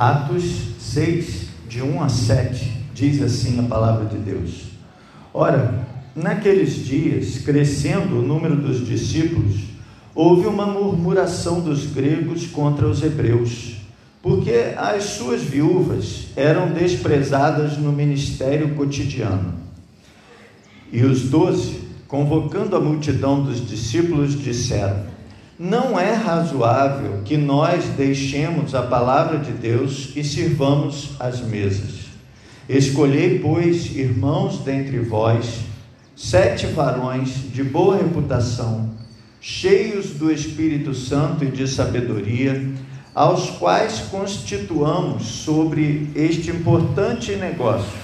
Atos 6, de 1 a 7, diz assim a palavra de Deus. Ora, naqueles dias, crescendo o número dos discípulos, houve uma murmuração dos gregos contra os hebreus, porque as suas viúvas eram desprezadas no ministério cotidiano. E os doze, convocando a multidão dos discípulos, disseram: Não é razoável que nós deixemos a palavra de Deus e sirvamos as mesas. Escolhei, pois, irmãos dentre vós, sete varões de boa reputação, cheios do Espírito Santo e de sabedoria, aos quais constituamos sobre este importante negócio.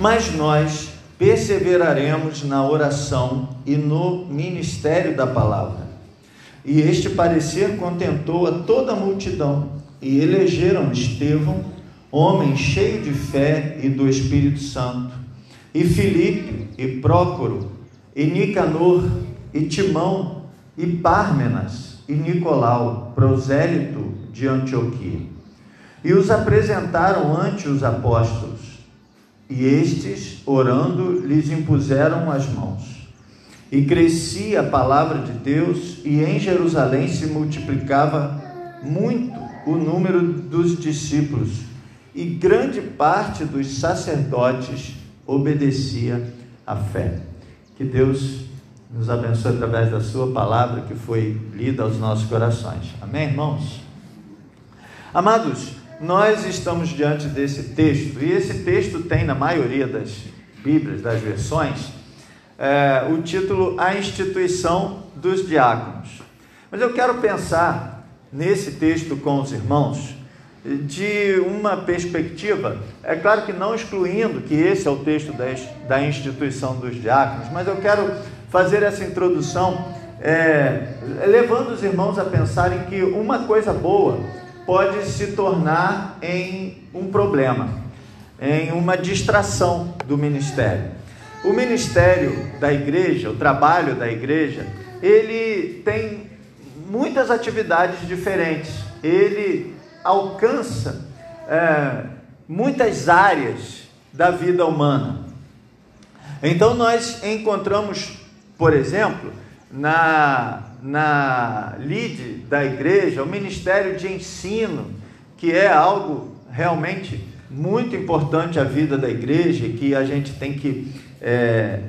Mas nós perseveraremos na oração e no ministério da palavra. E este parecer contentou a toda a multidão, e elegeram Estevão, homem cheio de fé e do Espírito Santo, e Filipe, e Prócoro, e Nicanor, e Timão, e Pármenas, e Nicolau, prosélito de Antioquia. E os apresentaram ante os apóstolos. E estes, orando, lhes impuseram as mãos. E crescia a palavra de Deus, e em Jerusalém se multiplicava muito o número dos discípulos, e grande parte dos sacerdotes obedecia à fé. Que Deus nos abençoe através da Sua palavra que foi lida aos nossos corações. Amém, irmãos? Amados, nós estamos diante desse texto, e esse texto tem, na maioria das Bíblias, das versões, é, o título A Instituição dos Diáconos. Mas eu quero pensar nesse texto com os irmãos de uma perspectiva, é claro que não excluindo que esse é o texto da, da instituição dos diáconos, mas eu quero fazer essa introdução é, levando os irmãos a pensarem que uma coisa boa pode se tornar em um problema, em uma distração do ministério. O ministério da igreja, o trabalho da igreja, ele tem muitas atividades diferentes, ele alcança é, muitas áreas da vida humana. Então, nós encontramos, por exemplo, na na lide da igreja, o ministério de ensino, que é algo realmente muito importante à vida da igreja que a gente tem que é,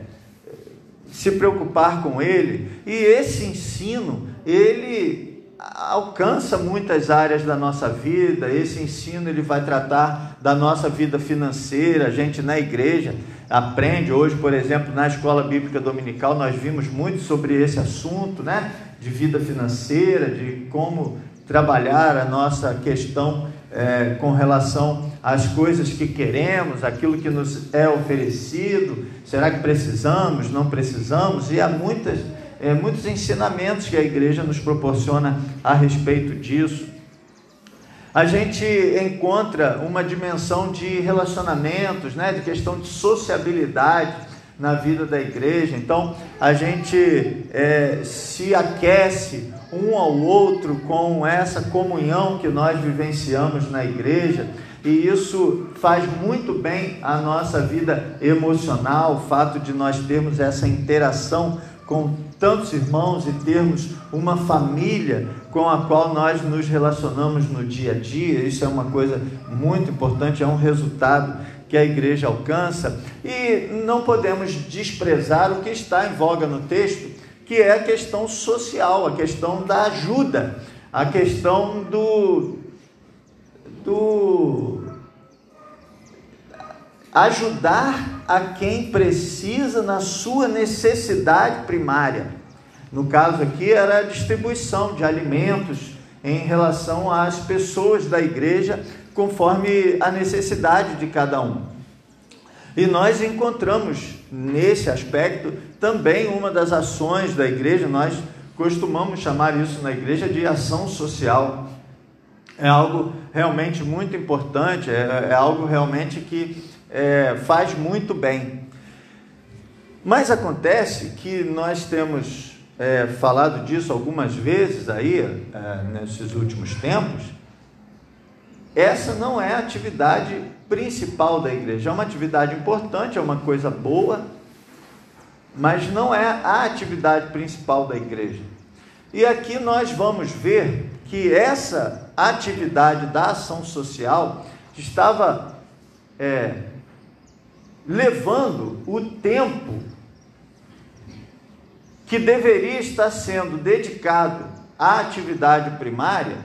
se preocupar com ele. E esse ensino, ele alcança muitas áreas da nossa vida. Esse ensino ele vai tratar da nossa vida financeira. A gente na igreja aprende hoje, por exemplo, na escola bíblica dominical, nós vimos muito sobre esse assunto, né? De vida financeira, de como trabalhar a nossa questão é, com relação às coisas que queremos, aquilo que nos é oferecido. Será que precisamos? Não precisamos? E há muitas, é, muitos ensinamentos que a igreja nos proporciona a respeito disso a gente encontra uma dimensão de relacionamentos, né, de questão de sociabilidade na vida da igreja. Então, a gente é, se aquece um ao outro com essa comunhão que nós vivenciamos na igreja. E isso faz muito bem a nossa vida emocional, o fato de nós termos essa interação com tantos irmãos e termos uma família com a qual nós nos relacionamos no dia a dia. Isso é uma coisa muito importante, é um resultado que a igreja alcança. E não podemos desprezar o que está em voga no texto, que é a questão social, a questão da ajuda, a questão do. do ajudar a quem precisa na sua necessidade primária. No caso aqui era a distribuição de alimentos em relação às pessoas da igreja, conforme a necessidade de cada um. E nós encontramos nesse aspecto também uma das ações da igreja, nós costumamos chamar isso na igreja de ação social. É algo realmente muito importante, é, é algo realmente que é, faz muito bem. Mas acontece que nós temos é, falado disso algumas vezes aí, é, nesses últimos tempos, essa não é a atividade principal da igreja. É uma atividade importante, é uma coisa boa, mas não é a atividade principal da igreja. E aqui nós vamos ver que essa atividade da ação social estava é, levando o tempo que deveria estar sendo dedicado à atividade primária,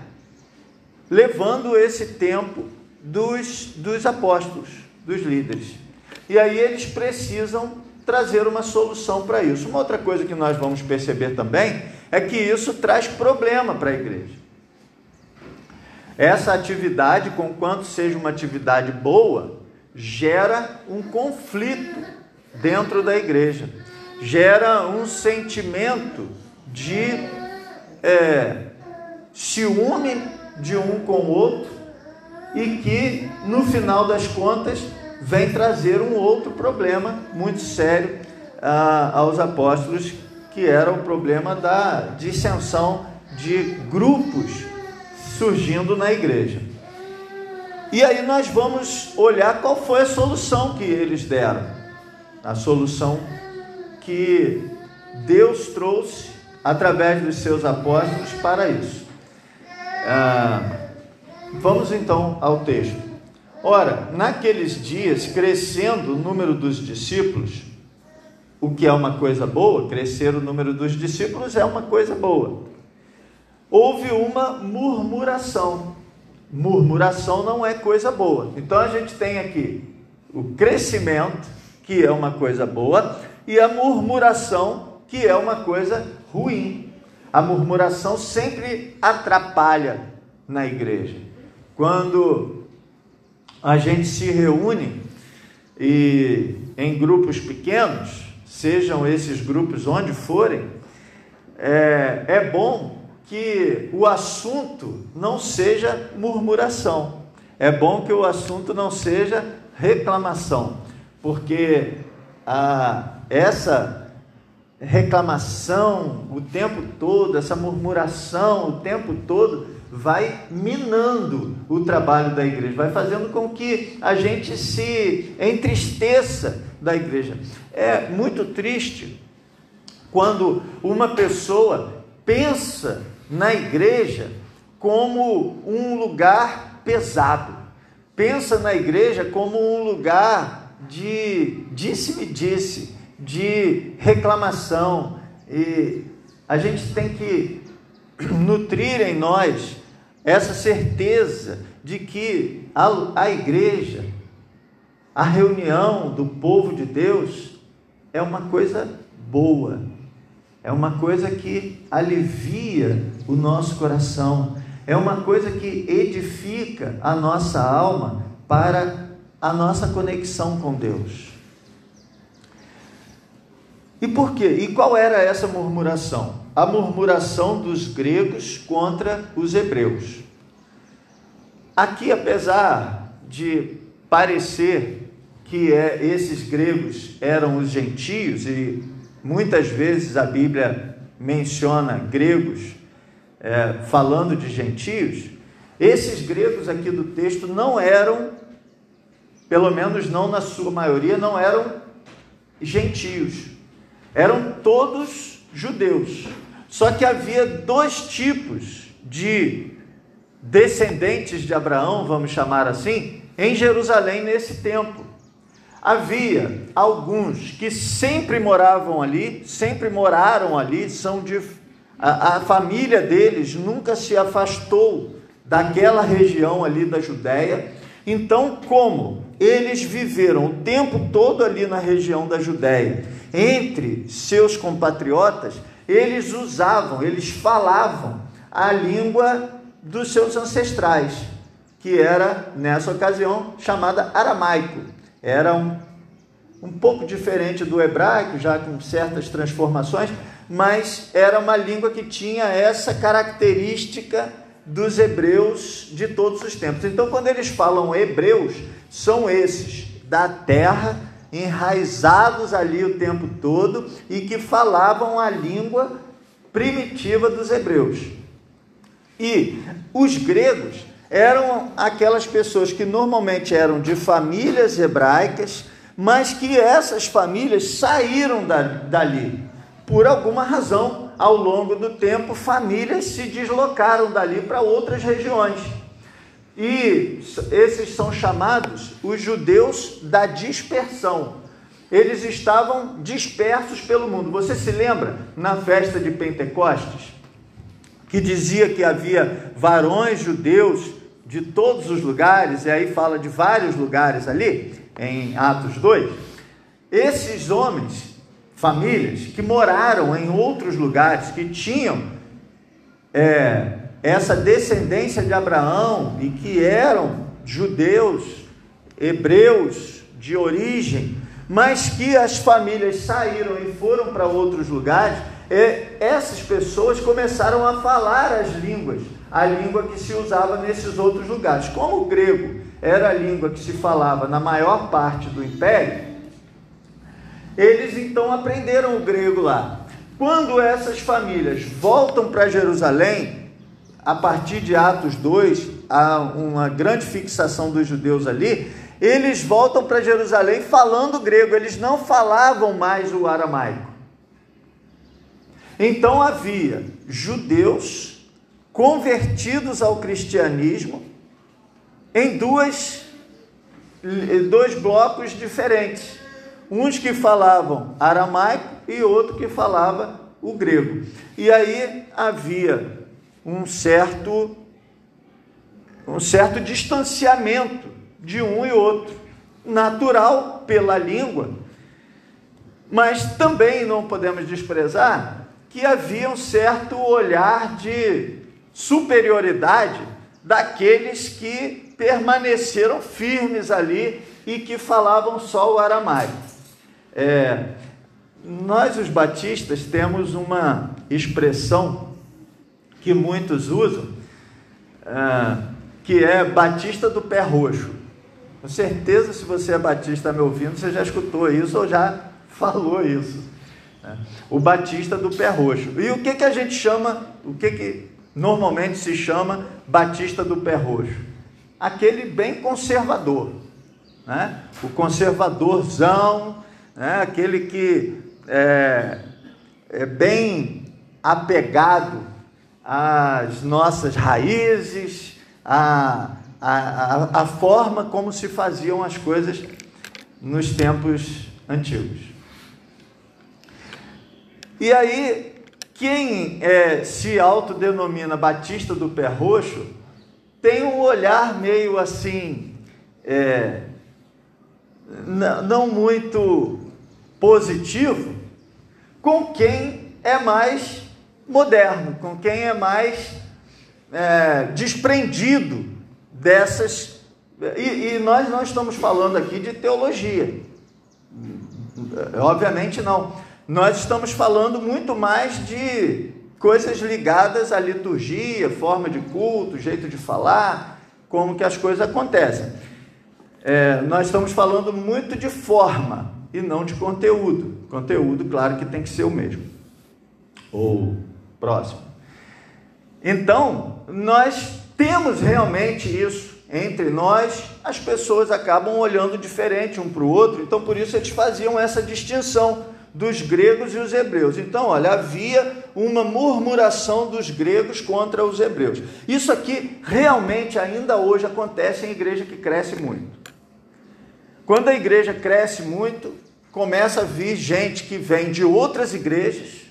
levando esse tempo dos, dos apóstolos, dos líderes. E aí eles precisam trazer uma solução para isso. Uma outra coisa que nós vamos perceber também é que isso traz problema para a igreja. Essa atividade, conquanto seja uma atividade boa, gera um conflito dentro da igreja, gera um sentimento de é, ciúme de um com o outro e que, no final das contas, vem trazer um outro problema muito sério ah, aos apóstolos, que era o problema da dissensão de grupos surgindo na igreja. E aí nós vamos olhar qual foi a solução que eles deram. A solução que Deus trouxe através dos seus apóstolos para isso. Ah, vamos então ao texto. Ora, naqueles dias, crescendo o número dos discípulos, o que é uma coisa boa, crescer o número dos discípulos é uma coisa boa houve uma murmuração. Murmuração não é coisa boa. Então a gente tem aqui o crescimento, que é uma coisa boa, e a murmuração, que é uma coisa ruim. A murmuração sempre atrapalha na igreja. Quando a gente se reúne e em grupos pequenos, sejam esses grupos onde forem, é, é bom que o assunto não seja murmuração. É bom que o assunto não seja reclamação, porque a, essa reclamação o tempo todo, essa murmuração o tempo todo, vai minando o trabalho da igreja, vai fazendo com que a gente se entristeça da igreja. É muito triste quando uma pessoa pensa na igreja como um lugar pesado. Pensa na igreja como um lugar de disse-me disse, de reclamação. E a gente tem que nutrir em nós essa certeza de que a, a igreja, a reunião do povo de Deus é uma coisa boa, é uma coisa que alivia o nosso coração, é uma coisa que edifica a nossa alma para a nossa conexão com Deus. E por quê? E qual era essa murmuração? A murmuração dos gregos contra os hebreus. Aqui, apesar de parecer que é, esses gregos eram os gentios, e muitas vezes a Bíblia menciona gregos é, falando de gentios, esses gregos aqui do texto não eram, pelo menos não na sua maioria, não eram gentios, eram todos judeus. Só que havia dois tipos de descendentes de Abraão, vamos chamar assim, em Jerusalém nesse tempo. Havia alguns que sempre moravam ali, sempre moraram ali, são de a, a família deles nunca se afastou daquela região ali da Judéia. Então, como eles viveram o tempo todo ali na região da Judéia, entre seus compatriotas, eles usavam, eles falavam a língua dos seus ancestrais, que era, nessa ocasião, chamada aramaico. Era um, um pouco diferente do hebraico, já com certas transformações, mas era uma língua que tinha essa característica dos hebreus de todos os tempos. Então, quando eles falam hebreus, são esses da terra, enraizados ali o tempo todo e que falavam a língua primitiva dos hebreus. E os gregos eram aquelas pessoas que normalmente eram de famílias hebraicas, mas que essas famílias saíram da, dali. Por alguma razão, ao longo do tempo, famílias se deslocaram dali para outras regiões. E esses são chamados os judeus da dispersão. Eles estavam dispersos pelo mundo. Você se lembra na festa de Pentecostes? Que dizia que havia varões judeus de todos os lugares, e aí fala de vários lugares ali, em Atos 2. Esses homens, famílias, que moraram em outros lugares, que tinham é, essa descendência de Abraão e que eram judeus, hebreus de origem, mas que as famílias saíram e foram para outros lugares, essas pessoas começaram a falar as línguas, a língua que se usava nesses outros lugares. Como o grego era a língua que se falava na maior parte do império, eles então aprenderam o grego lá. Quando essas famílias voltam para Jerusalém, a partir de Atos 2, há uma grande fixação dos judeus ali, eles voltam para Jerusalém falando grego, eles não falavam mais o aramaico. Então havia judeus convertidos ao cristianismo em duas, dois blocos diferentes. Uns que falavam aramaico e outro que falava o grego. E aí havia um certo um certo distanciamento de um e outro, natural pela língua, mas também não podemos desprezar que havia um certo olhar de superioridade daqueles que permaneceram firmes ali e que falavam só o aramaico. É, nós, os batistas, temos uma expressão que muitos usam, ah, que é Batista do Pé Roxo. Com certeza, se você é batista me ouvindo, você já escutou isso ou já falou isso. Né? O Batista do Pé Roxo. E o que, que a gente chama, o que, que normalmente se chama Batista do Pé Roxo? Aquele bem conservador. Né? O conservadorzão, né? aquele que é, é bem apegado as nossas raízes, a, a, a forma como se faziam as coisas nos tempos antigos. E aí, quem é, se autodenomina Batista do Pé Roxo tem um olhar meio assim, é, não muito positivo, com quem é mais moderno, com quem é mais é, desprendido dessas. E, e, nós não estamos falando aqui de teologia, obviamente não. Nós estamos falando muito mais de coisas ligadas à liturgia, forma de culto, jeito de falar, como que as coisas acontecem. É, nós estamos falando muito de forma e não de conteúdo. Conteúdo, claro que tem que ser o mesmo. Ou próximo. Então, nós temos realmente isso entre nós, as pessoas acabam olhando diferente um para o outro, então por isso eles faziam essa distinção dos gregos e os hebreus. Então, olha, havia uma murmuração dos gregos contra os hebreus. Isso aqui realmente ainda hoje acontece em igreja que cresce muito. Quando a igreja cresce muito, começa a vir gente que vem de outras igrejas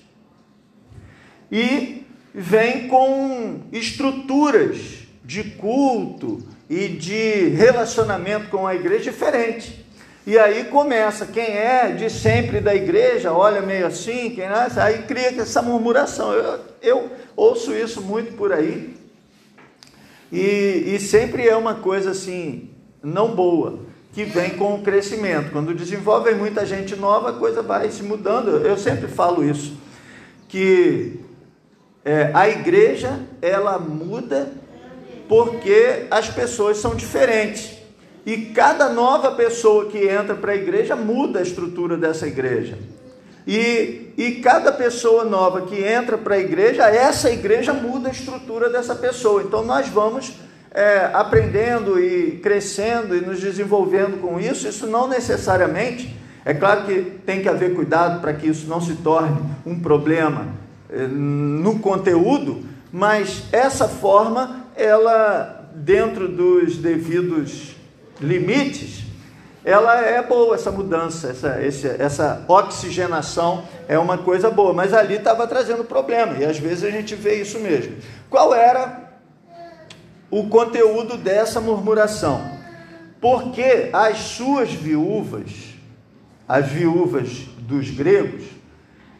e vem com estruturas de culto e de relacionamento com a igreja diferente. E aí começa, quem é de sempre da igreja, olha meio assim, quem é, aí cria essa murmuração. Eu, eu ouço isso muito por aí. E, e sempre é uma coisa assim, não boa, que vem com o crescimento. Quando desenvolvem muita gente nova, a coisa vai se mudando. Eu sempre falo isso, que é, a igreja ela muda porque as pessoas são diferentes. E cada nova pessoa que entra para a igreja muda a estrutura dessa igreja. E, e cada pessoa nova que entra para a igreja, essa igreja muda a estrutura dessa pessoa. Então nós vamos é, aprendendo e crescendo e nos desenvolvendo com isso, isso não necessariamente, é claro que tem que haver cuidado para que isso não se torne um problema no conteúdo, mas essa forma, ela, dentro dos devidos limites, ela é boa, essa mudança, essa, essa, essa oxigenação é uma coisa boa, mas ali estava trazendo problema, e às vezes a gente vê isso mesmo. Qual era o conteúdo dessa murmuração? Porque as suas viúvas, as viúvas dos gregos,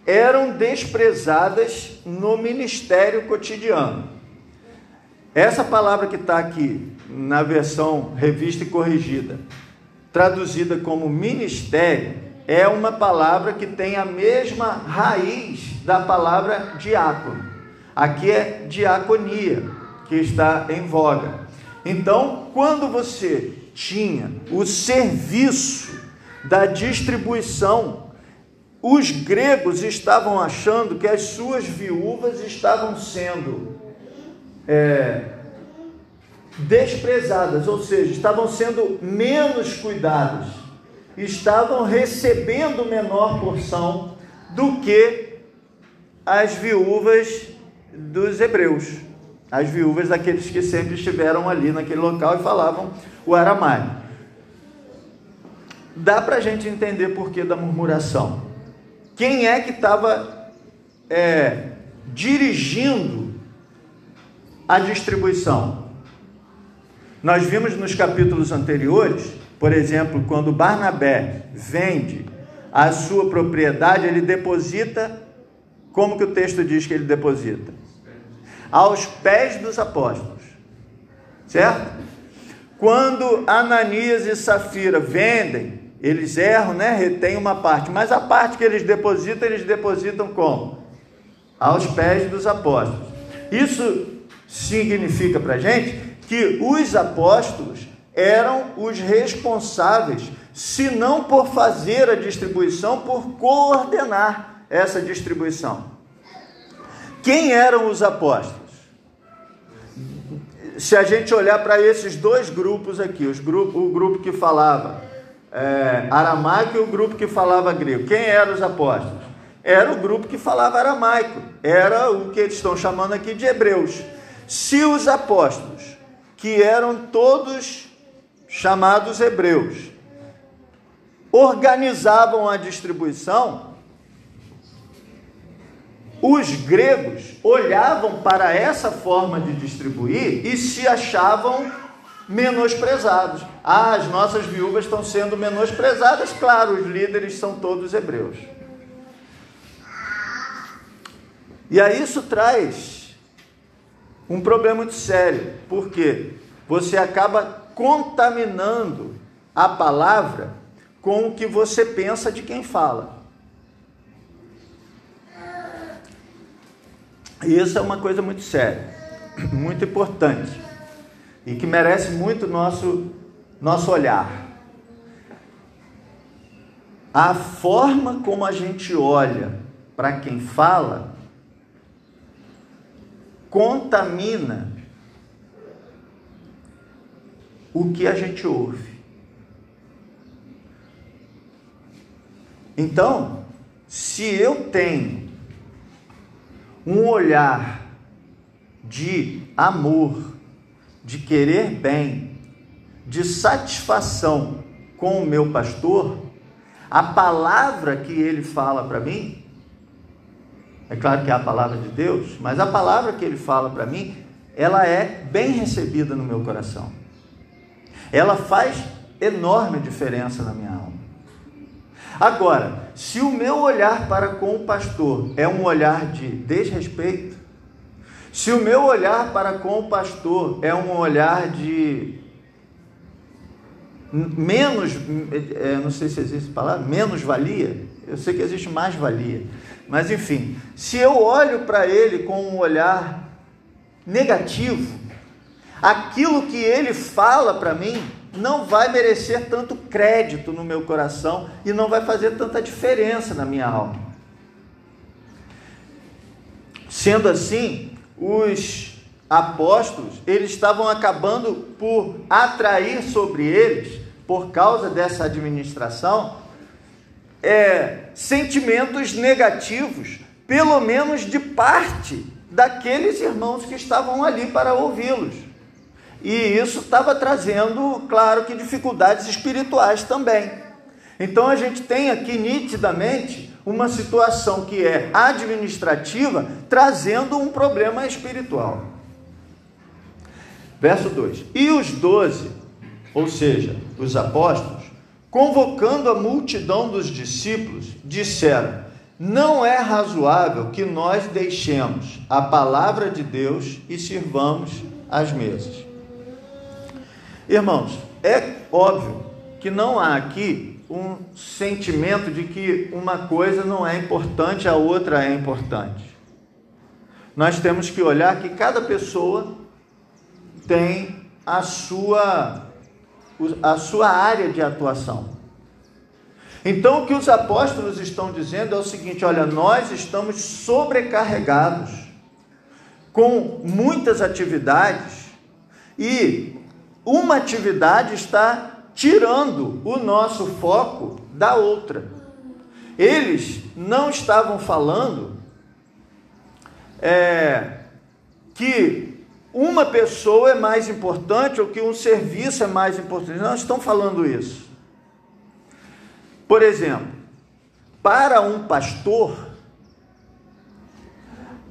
eram desprezadas no ministério cotidiano. Essa palavra que está aqui na versão revista e corrigida, traduzida como ministério, é uma palavra que tem a mesma raiz da palavra diácono. Aqui é diaconia, que está em voga. Então, quando você tinha o serviço da distribuição, os gregos estavam achando que as suas viúvas estavam sendo é, desprezadas, ou seja, estavam sendo menos cuidadas, estavam recebendo menor porção do que as viúvas dos hebreus, as viúvas daqueles que sempre estiveram ali naquele local e falavam o aramaico. Dá para a gente entender por que da murmuração. Quem é que estava é, dirigindo a distribuição? Nós vimos nos capítulos anteriores, por exemplo, quando Barnabé vende a sua propriedade, ele deposita, como que o texto diz que ele deposita? Aos pés dos apóstolos, certo? Quando Ananias e Safira vendem, eles erram, né? Retém uma parte, mas a parte que eles depositam, eles depositam como? Aos pés dos apóstolos. Isso significa para gente que os apóstolos eram os responsáveis, se não por fazer a distribuição, por coordenar essa distribuição. Quem eram os apóstolos? Se a gente olhar para esses dois grupos aqui, os grupo, o grupo que falava é, aramaico e o grupo que falava grego, quem eram os apóstolos? Era o grupo que falava aramaico, era o que eles estão chamando aqui de hebreus. Se os apóstolos que eram todos chamados hebreus. Organizavam a distribuição, os gregos olhavam para essa forma de distribuir e se achavam menosprezados. Ah, as nossas viúvas estão sendo menosprezadas, claro, os líderes são todos hebreus. E aí isso traz um problema muito sério, porque você acaba contaminando a palavra com o que você pensa de quem fala. E isso é uma coisa muito séria, muito importante e que merece muito nosso nosso olhar. A forma como a gente olha para quem fala contamina o que a gente ouve. Então, se eu tenho um olhar de amor, de querer bem, de satisfação com o meu pastor, a palavra que ele fala para mim é claro que é a palavra de Deus, mas a palavra que ele fala para mim, ela é bem recebida no meu coração. Ela faz enorme diferença na minha alma. Agora, se o meu olhar para com o pastor é um olhar de desrespeito, se o meu olhar para com o pastor é um olhar de menos, é, não sei se existe palavra, menos valia, eu sei que existe mais valia. Mas enfim, se eu olho para ele com um olhar negativo, aquilo que ele fala para mim não vai merecer tanto crédito no meu coração e não vai fazer tanta diferença na minha alma. Sendo assim, os apóstolos, eles estavam acabando por atrair sobre eles, por causa dessa administração, é, sentimentos negativos, pelo menos de parte daqueles irmãos que estavam ali para ouvi-los. E isso estava trazendo, claro que, dificuldades espirituais também. Então a gente tem aqui nitidamente uma situação que é administrativa trazendo um problema espiritual. Verso 2: E os doze, ou seja, os apóstolos, convocando a multidão dos discípulos, disseram: Não é razoável que nós deixemos a palavra de Deus e sirvamos as mesas. Irmãos, é óbvio que não há aqui um sentimento de que uma coisa não é importante, a outra é importante. Nós temos que olhar que cada pessoa tem a sua a sua área de atuação. Então, o que os apóstolos estão dizendo é o seguinte: olha, nós estamos sobrecarregados com muitas atividades e uma atividade está tirando o nosso foco da outra. Eles não estavam falando é, que uma pessoa é mais importante ou que um serviço é mais importante. Não estão falando isso. Por exemplo, para um pastor,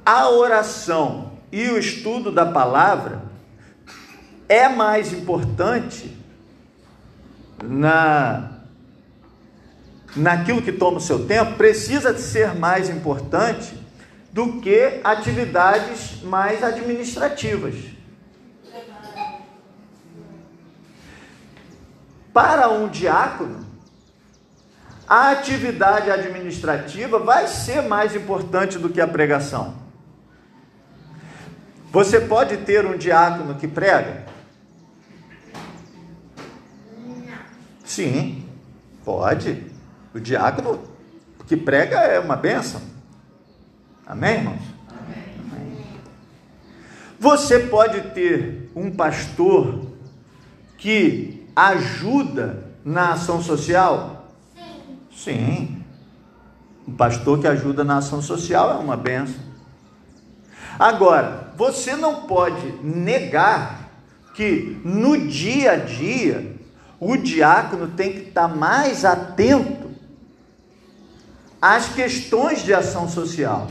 a oração e o estudo da palavra é mais importante na naquilo que toma o seu tempo, precisa ser mais importante do que atividades mais administrativas. Para um diácono, a atividade administrativa vai ser mais importante do que a pregação. Você pode ter um diácono que prega? Sim, pode. O diácono que prega é uma benção. Amém, irmãos? Amém. Você pode ter um pastor que ajuda na ação social? Sim. Sim. Um pastor que ajuda na ação social é uma benção. Agora, você não pode negar que no dia a dia o diácono tem que estar mais atento às questões de ação social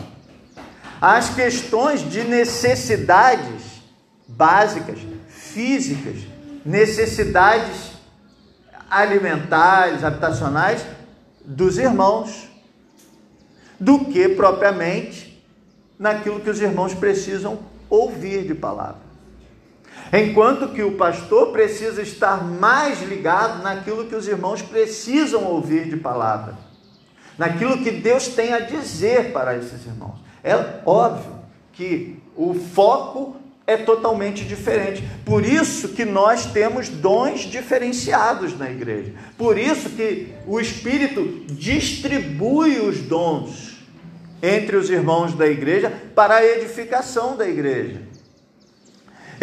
as questões de necessidades básicas, físicas, necessidades alimentares, habitacionais dos irmãos, do que propriamente naquilo que os irmãos precisam ouvir de palavra. Enquanto que o pastor precisa estar mais ligado naquilo que os irmãos precisam ouvir de palavra, naquilo que Deus tem a dizer para esses irmãos. É óbvio que o foco é totalmente diferente. Por isso que nós temos dons diferenciados na igreja. Por isso que o Espírito distribui os dons entre os irmãos da igreja para a edificação da igreja.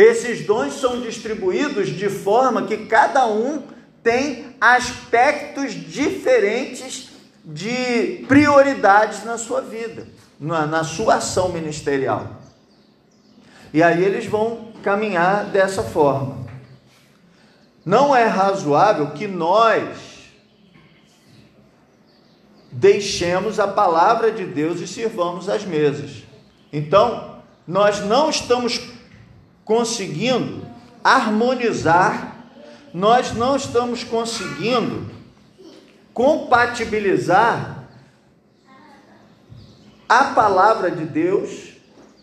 Esses dons são distribuídos de forma que cada um tem aspectos diferentes de prioridades na sua vida na, na sua ação ministerial. E aí eles vão caminhar dessa forma. Não é razoável que nós deixemos a palavra de Deus e sirvamos as mesas. Então, nós não estamos conseguindo harmonizar, nós não estamos conseguindo compatibilizar a palavra de Deus,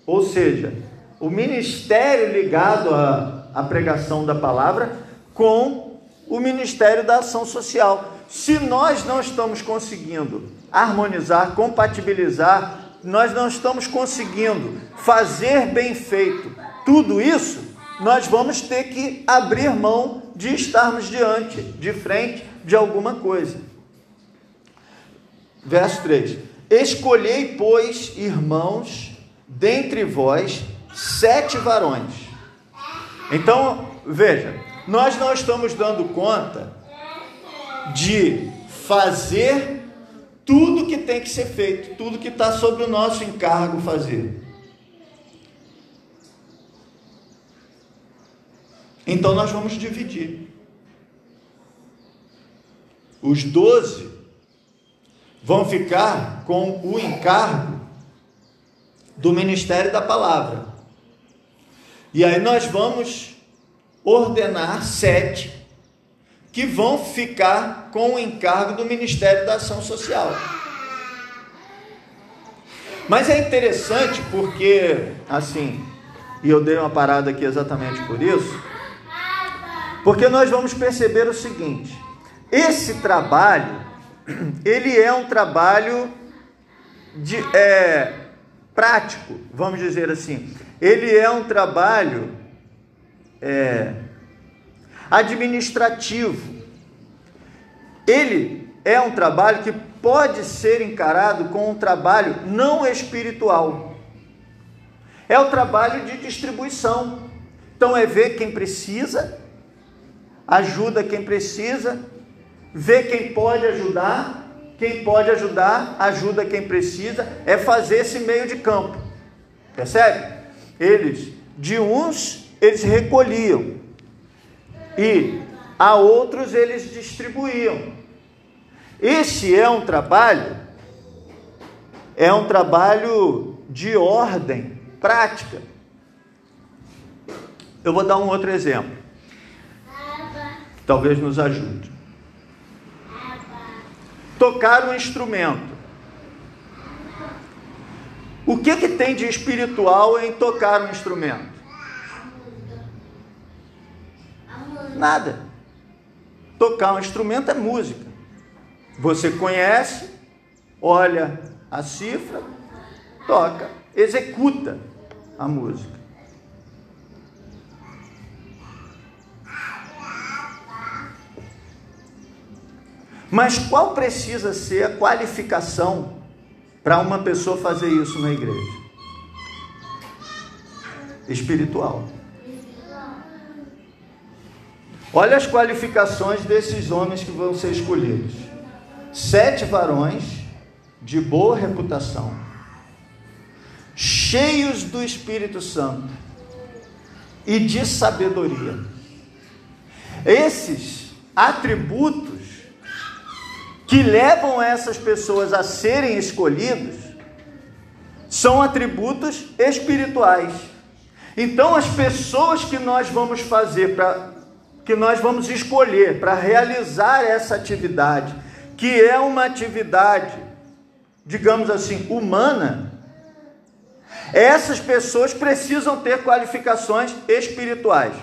ou seja, o ministério ligado à, à pregação da palavra, com o ministério da ação social. Se nós não estamos conseguindo harmonizar, compatibilizar, nós não estamos conseguindo fazer bem feito tudo isso, nós vamos ter que abrir mão de estarmos diante, de frente de alguma coisa. Verso 3: Escolhei, pois, irmãos, dentre vós, sete varões. Então, veja, nós não estamos dando conta de fazer tudo que tem que ser feito, tudo que está sob o nosso encargo fazer. Então nós vamos dividir. Os doze vão ficar com o encargo do ministério da palavra. E aí nós vamos ordenar sete que vão ficar com o encargo do Ministério da Ação Social. Mas é interessante porque, assim, e eu dei uma parada aqui exatamente por isso, porque nós vamos perceber o seguinte: esse trabalho, ele é um trabalho de, é, prático, vamos dizer assim. Ele é um trabalho é, administrativo. Ele é um trabalho que pode ser encarado como um trabalho não espiritual. É o trabalho de distribuição. Então é ver quem precisa, ajuda quem precisa, ver quem pode ajudar, quem pode ajudar, ajuda quem precisa, é fazer esse meio de campo. Percebe? Eles, de uns, eles recolhiam, e a outros eles distribuíam. Esse é um trabalho, é um trabalho de ordem prática. Eu vou dar um outro exemplo. Talvez nos ajude. Tocar um instrumento. O que, que tem de espiritual em tocar um instrumento? Nada. Tocar um instrumento é música. Você conhece, olha a cifra, toca, executa a música. Mas qual precisa ser a qualificação para uma pessoa fazer isso na igreja? Espiritual. Olha as qualificações desses homens que vão ser escolhidos: sete varões de boa reputação, cheios do Espírito Santo e de sabedoria. Esses atributos que levam essas pessoas a serem escolhidos são atributos espirituais. Então, as pessoas que nós vamos fazer para que nós vamos escolher para realizar essa atividade, que é uma atividade, digamos assim, humana, essas pessoas precisam ter qualificações espirituais.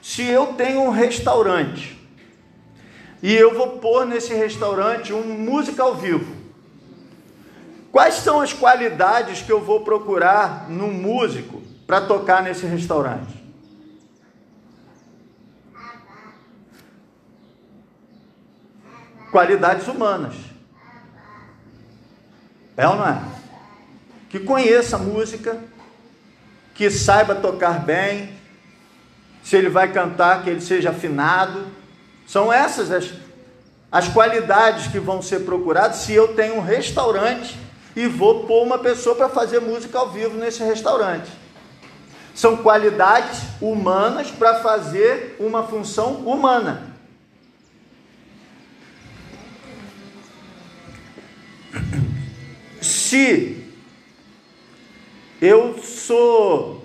Se eu tenho um restaurante e eu vou pôr nesse restaurante um música ao vivo, quais são as qualidades que eu vou procurar num músico para tocar nesse restaurante? qualidades humanas. É ou não é? Que conheça a música, que saiba tocar bem, se ele vai cantar, que ele seja afinado. São essas as, as qualidades que vão ser procuradas se eu tenho um restaurante e vou pôr uma pessoa para fazer música ao vivo nesse restaurante. São qualidades humanas para fazer uma função humana. Se eu sou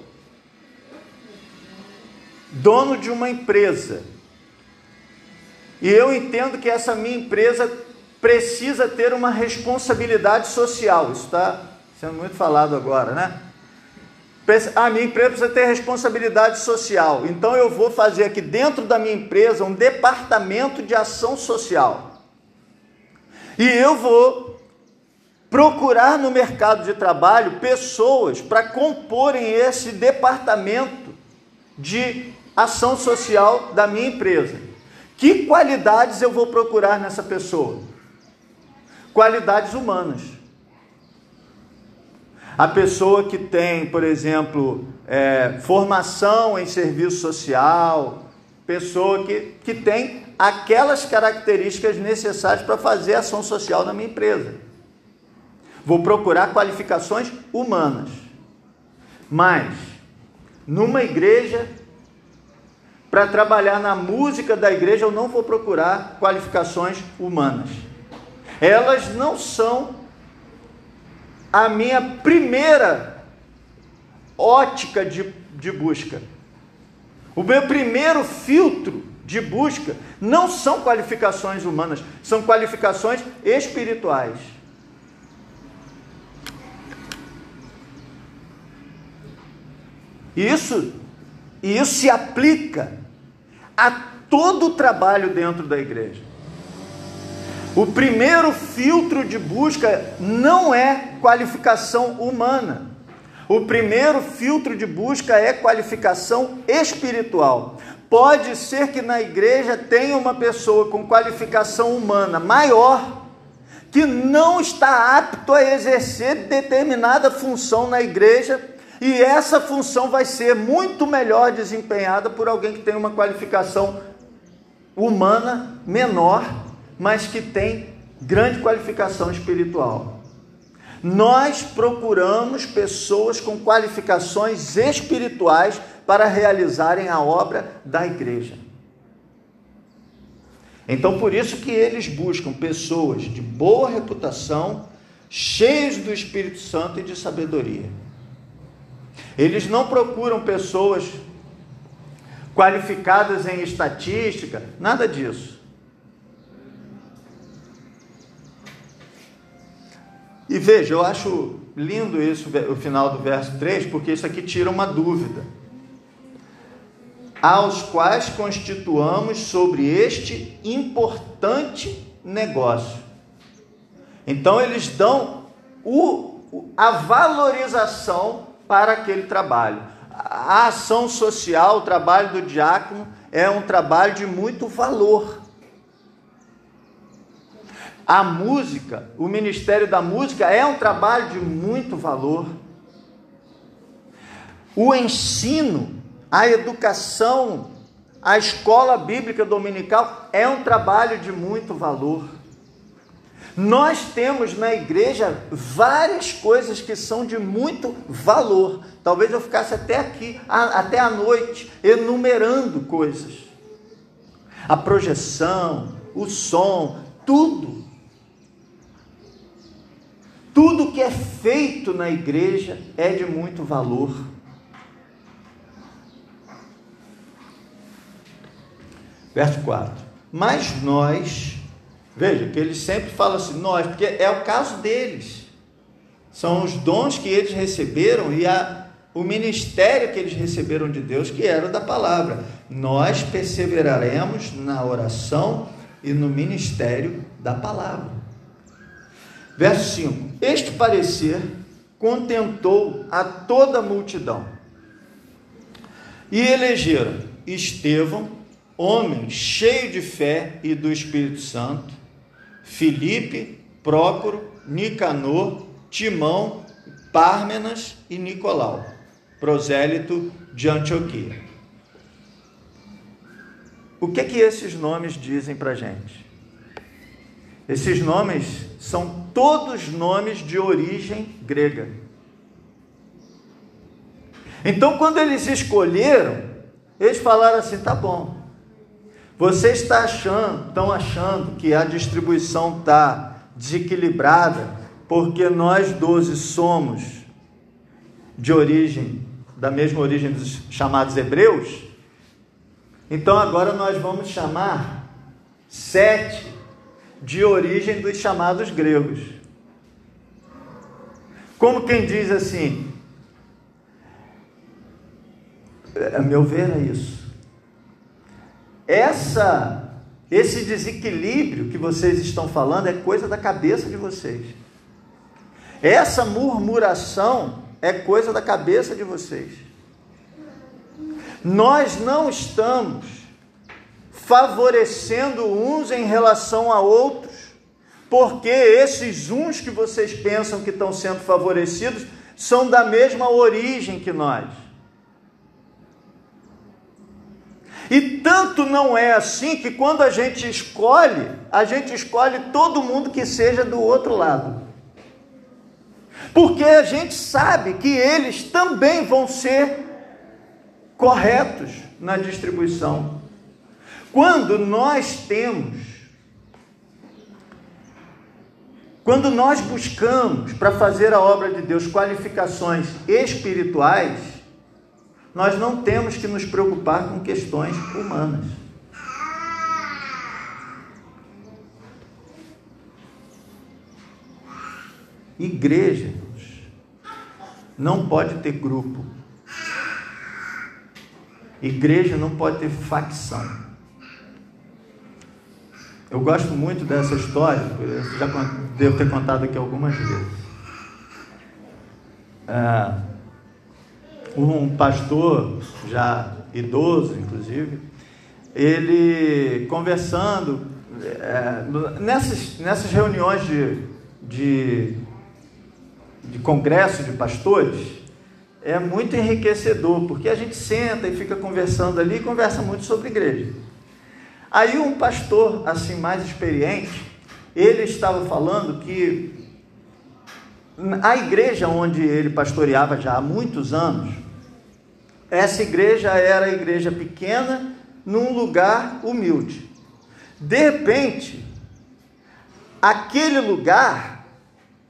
dono de uma empresa e eu entendo que essa minha empresa precisa ter uma responsabilidade social, isso está sendo muito falado agora, né? A minha empresa precisa ter responsabilidade social, então eu vou fazer aqui dentro da minha empresa um departamento de ação social. E eu vou procurar no mercado de trabalho pessoas para comporem esse departamento de ação social da minha empresa. Que qualidades eu vou procurar nessa pessoa? Qualidades humanas. A pessoa que tem, por exemplo, é, formação em serviço social, pessoa que, que tem aquelas características necessárias para fazer ação social na minha empresa. Vou procurar qualificações humanas. Mas, numa igreja, para trabalhar na música da igreja, eu não vou procurar qualificações humanas. Elas não são a minha primeira ótica de, de busca. O meu primeiro filtro de busca não são qualificações humanas, são qualificações espirituais. Isso, isso se aplica a todo o trabalho dentro da igreja. O primeiro filtro de busca não é qualificação humana. O primeiro filtro de busca é qualificação espiritual. Pode ser que na igreja tenha uma pessoa com qualificação humana maior que não está apto a exercer determinada função na igreja e essa função vai ser muito melhor desempenhada por alguém que tem uma qualificação humana menor mas que tem grande qualificação espiritual. Nós procuramos pessoas com qualificações espirituais para realizarem a obra da igreja. Então, por isso que eles buscam pessoas de boa reputação, cheias do Espírito Santo e de sabedoria. Eles não procuram pessoas qualificadas em estatística, nada disso. E veja, eu acho lindo isso, o final do verso 3, porque isso aqui tira uma dúvida. Aos quais constituamos sobre este importante negócio. Então, eles dão o, a valorização para aquele trabalho. A ação social, o trabalho do diácono, é um trabalho de muito valor. A música, o ministério da música é um trabalho de muito valor. O ensino, a educação, a escola bíblica dominical é um trabalho de muito valor. Nós temos na igreja várias coisas que são de muito valor. Talvez eu ficasse até aqui, até a noite, enumerando coisas. A projeção, o som, tudo tudo que é feito na igreja é de muito valor. Verso 4. Mas nós, veja que eles sempre falam assim, nós, porque é o caso deles. São os dons que eles receberam e a, o ministério que eles receberam de Deus, que era da palavra. Nós perseveraremos na oração e no ministério da palavra. Verso 5: Este parecer contentou a toda a multidão. E elegeram Estevão, homem cheio de fé e do Espírito Santo, Filipe, Prócoro, Nicanor, Timão, Pármenas e Nicolau, prosélito de Antioquia. O que que esses nomes dizem para gente? Esses nomes são todos nomes de origem grega. Então, quando eles escolheram, eles falaram assim: tá bom, você está achando, estão achando que a distribuição está desequilibrada, porque nós doze somos de origem, da mesma origem dos chamados hebreus, então agora nós vamos chamar sete de origem dos chamados gregos. Como quem diz assim, a meu ver é isso. Essa, esse desequilíbrio que vocês estão falando é coisa da cabeça de vocês. Essa murmuração é coisa da cabeça de vocês. Nós não estamos favorecendo uns em relação a outros, porque esses uns que vocês pensam que estão sendo favorecidos são da mesma origem que nós. E tanto não é assim que quando a gente escolhe, a gente escolhe todo mundo que seja do outro lado. Porque a gente sabe que eles também vão ser corretos na distribuição. Quando nós temos, quando nós buscamos para fazer a obra de Deus qualificações espirituais, nós não temos que nos preocupar com questões humanas. Igreja não pode ter grupo. Igreja não pode ter facção. Eu gosto muito dessa história, já devo ter contado aqui algumas vezes. É, um pastor, já idoso inclusive, ele conversando, é, nessas, nessas reuniões de, de, de congresso de pastores, é muito enriquecedor, porque a gente senta e fica conversando ali e conversa muito sobre igreja. Aí um pastor, assim, mais experiente, ele estava falando que a igreja onde ele pastoreava já há muitos anos, essa igreja era a igreja pequena, num lugar humilde. De repente, aquele lugar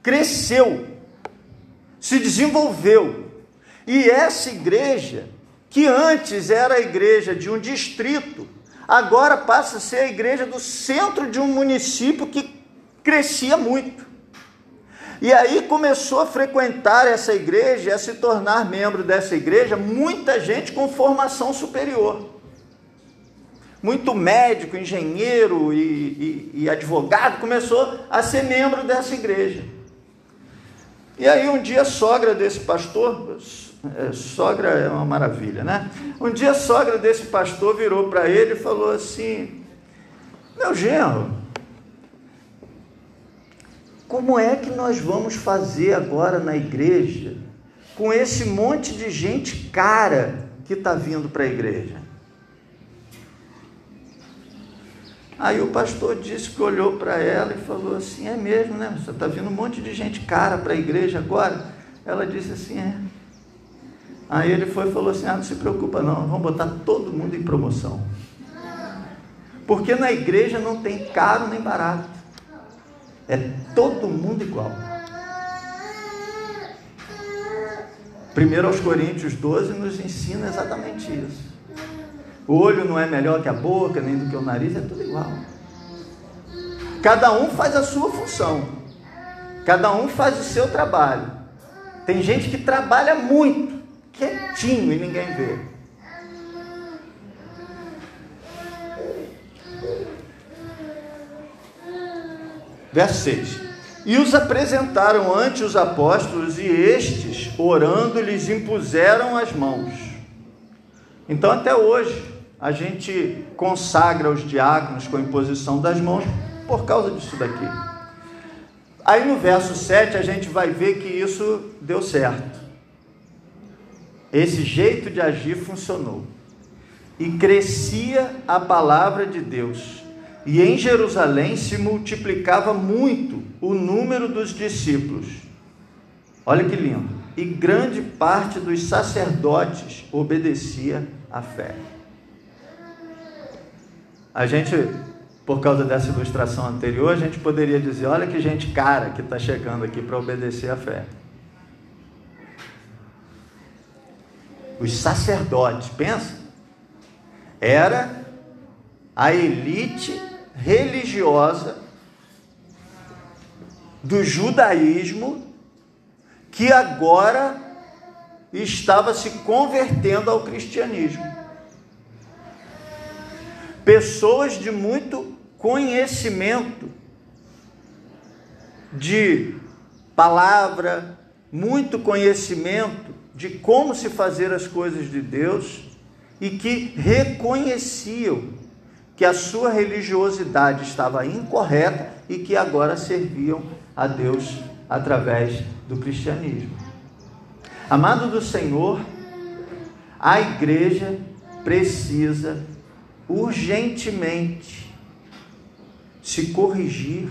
cresceu, se desenvolveu, e essa igreja, que antes era a igreja de um distrito, agora passa a ser a igreja do centro de um município que crescia muito. E aí começou a frequentar essa igreja, a se tornar membro dessa igreja, muita gente com formação superior. Muito médico, engenheiro e, e, e advogado começou a ser membro dessa igreja. E aí um dia a sogra desse pastor, é, sogra é uma maravilha, né? Um dia a sogra desse pastor virou para ele e falou assim: Meu genro, como é que nós vamos fazer agora na igreja com esse monte de gente cara que está vindo para a igreja? Aí o pastor disse que olhou para ela e falou assim: É mesmo, né? Você está vindo um monte de gente cara para a igreja agora? Ela disse assim: É. Aí ele foi e falou assim: Ah, não se preocupa, não, vamos botar todo mundo em promoção. Porque na igreja não tem caro nem barato, é todo mundo igual. 1 aos Coríntios 12 nos ensina exatamente isso. O olho não é melhor que a boca, nem do que o nariz, é tudo igual. Cada um faz a sua função, cada um faz o seu trabalho. Tem gente que trabalha muito, quietinho e ninguém vê. Verso 6. E os apresentaram ante os apóstolos, e estes, orando, lhes impuseram as mãos. Então, até hoje, a gente consagra os diáconos com a imposição das mãos por causa disso daqui. Aí no verso 7 a gente vai ver que isso deu certo. Esse jeito de agir funcionou. E crescia a palavra de Deus. E em Jerusalém se multiplicava muito o número dos discípulos. Olha que lindo. E grande parte dos sacerdotes obedecia à fé. A gente, por causa dessa ilustração anterior, a gente poderia dizer: olha que gente cara que está chegando aqui para obedecer à fé. Os sacerdotes, pensa, era a elite religiosa do judaísmo que agora estava se convertendo ao cristianismo. Pessoas de muito conhecimento de palavra, muito conhecimento de como se fazer as coisas de Deus e que reconheciam que a sua religiosidade estava incorreta e que agora serviam a Deus através do cristianismo. Amado do Senhor, a igreja precisa urgentemente se corrigir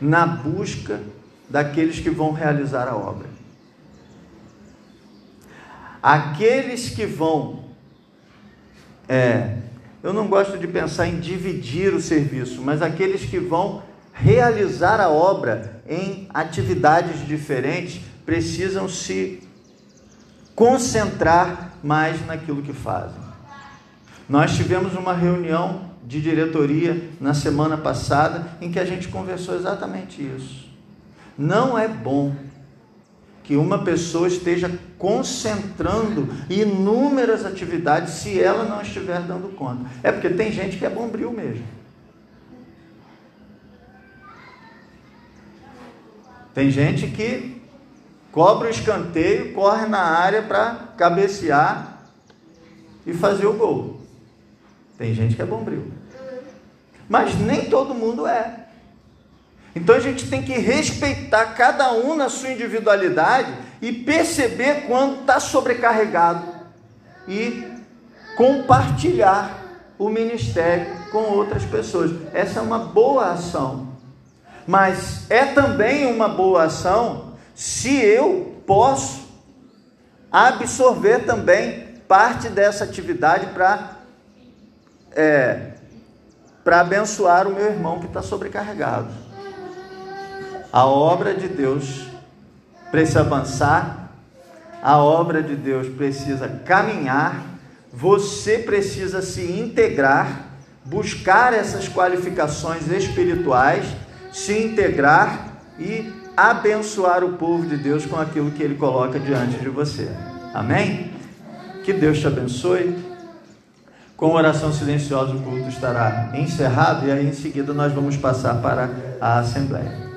na busca daqueles que vão realizar a obra. Aqueles que vão, é, eu não gosto de pensar em dividir o serviço, mas aqueles que vão realizar a obra em atividades diferentes precisam se concentrar mais naquilo que fazem. Nós tivemos uma reunião de diretoria na semana passada em que a gente conversou exatamente isso. Não é bom que uma pessoa esteja concentrando inúmeras atividades se ela não estiver dando conta. É porque tem gente que é bombril mesmo. Tem gente que cobra o escanteio, corre na área para cabecear e fazer o gol. Tem gente que é bombril. Mas nem todo mundo é. Então a gente tem que respeitar cada um na sua individualidade e perceber quando está sobrecarregado e compartilhar o ministério com outras pessoas. Essa é uma boa ação. Mas é também uma boa ação se eu posso absorver também parte dessa atividade para é, para abençoar o meu irmão que está sobrecarregado. A obra de Deus precisa avançar, a obra de Deus precisa caminhar, você precisa se integrar, buscar essas qualificações espirituais, se integrar e abençoar o povo de Deus com aquilo que Ele coloca diante de você. Amém? Que Deus te abençoe. Com oração silenciosa, o culto estará encerrado e aí em seguida nós vamos passar para a Assembleia.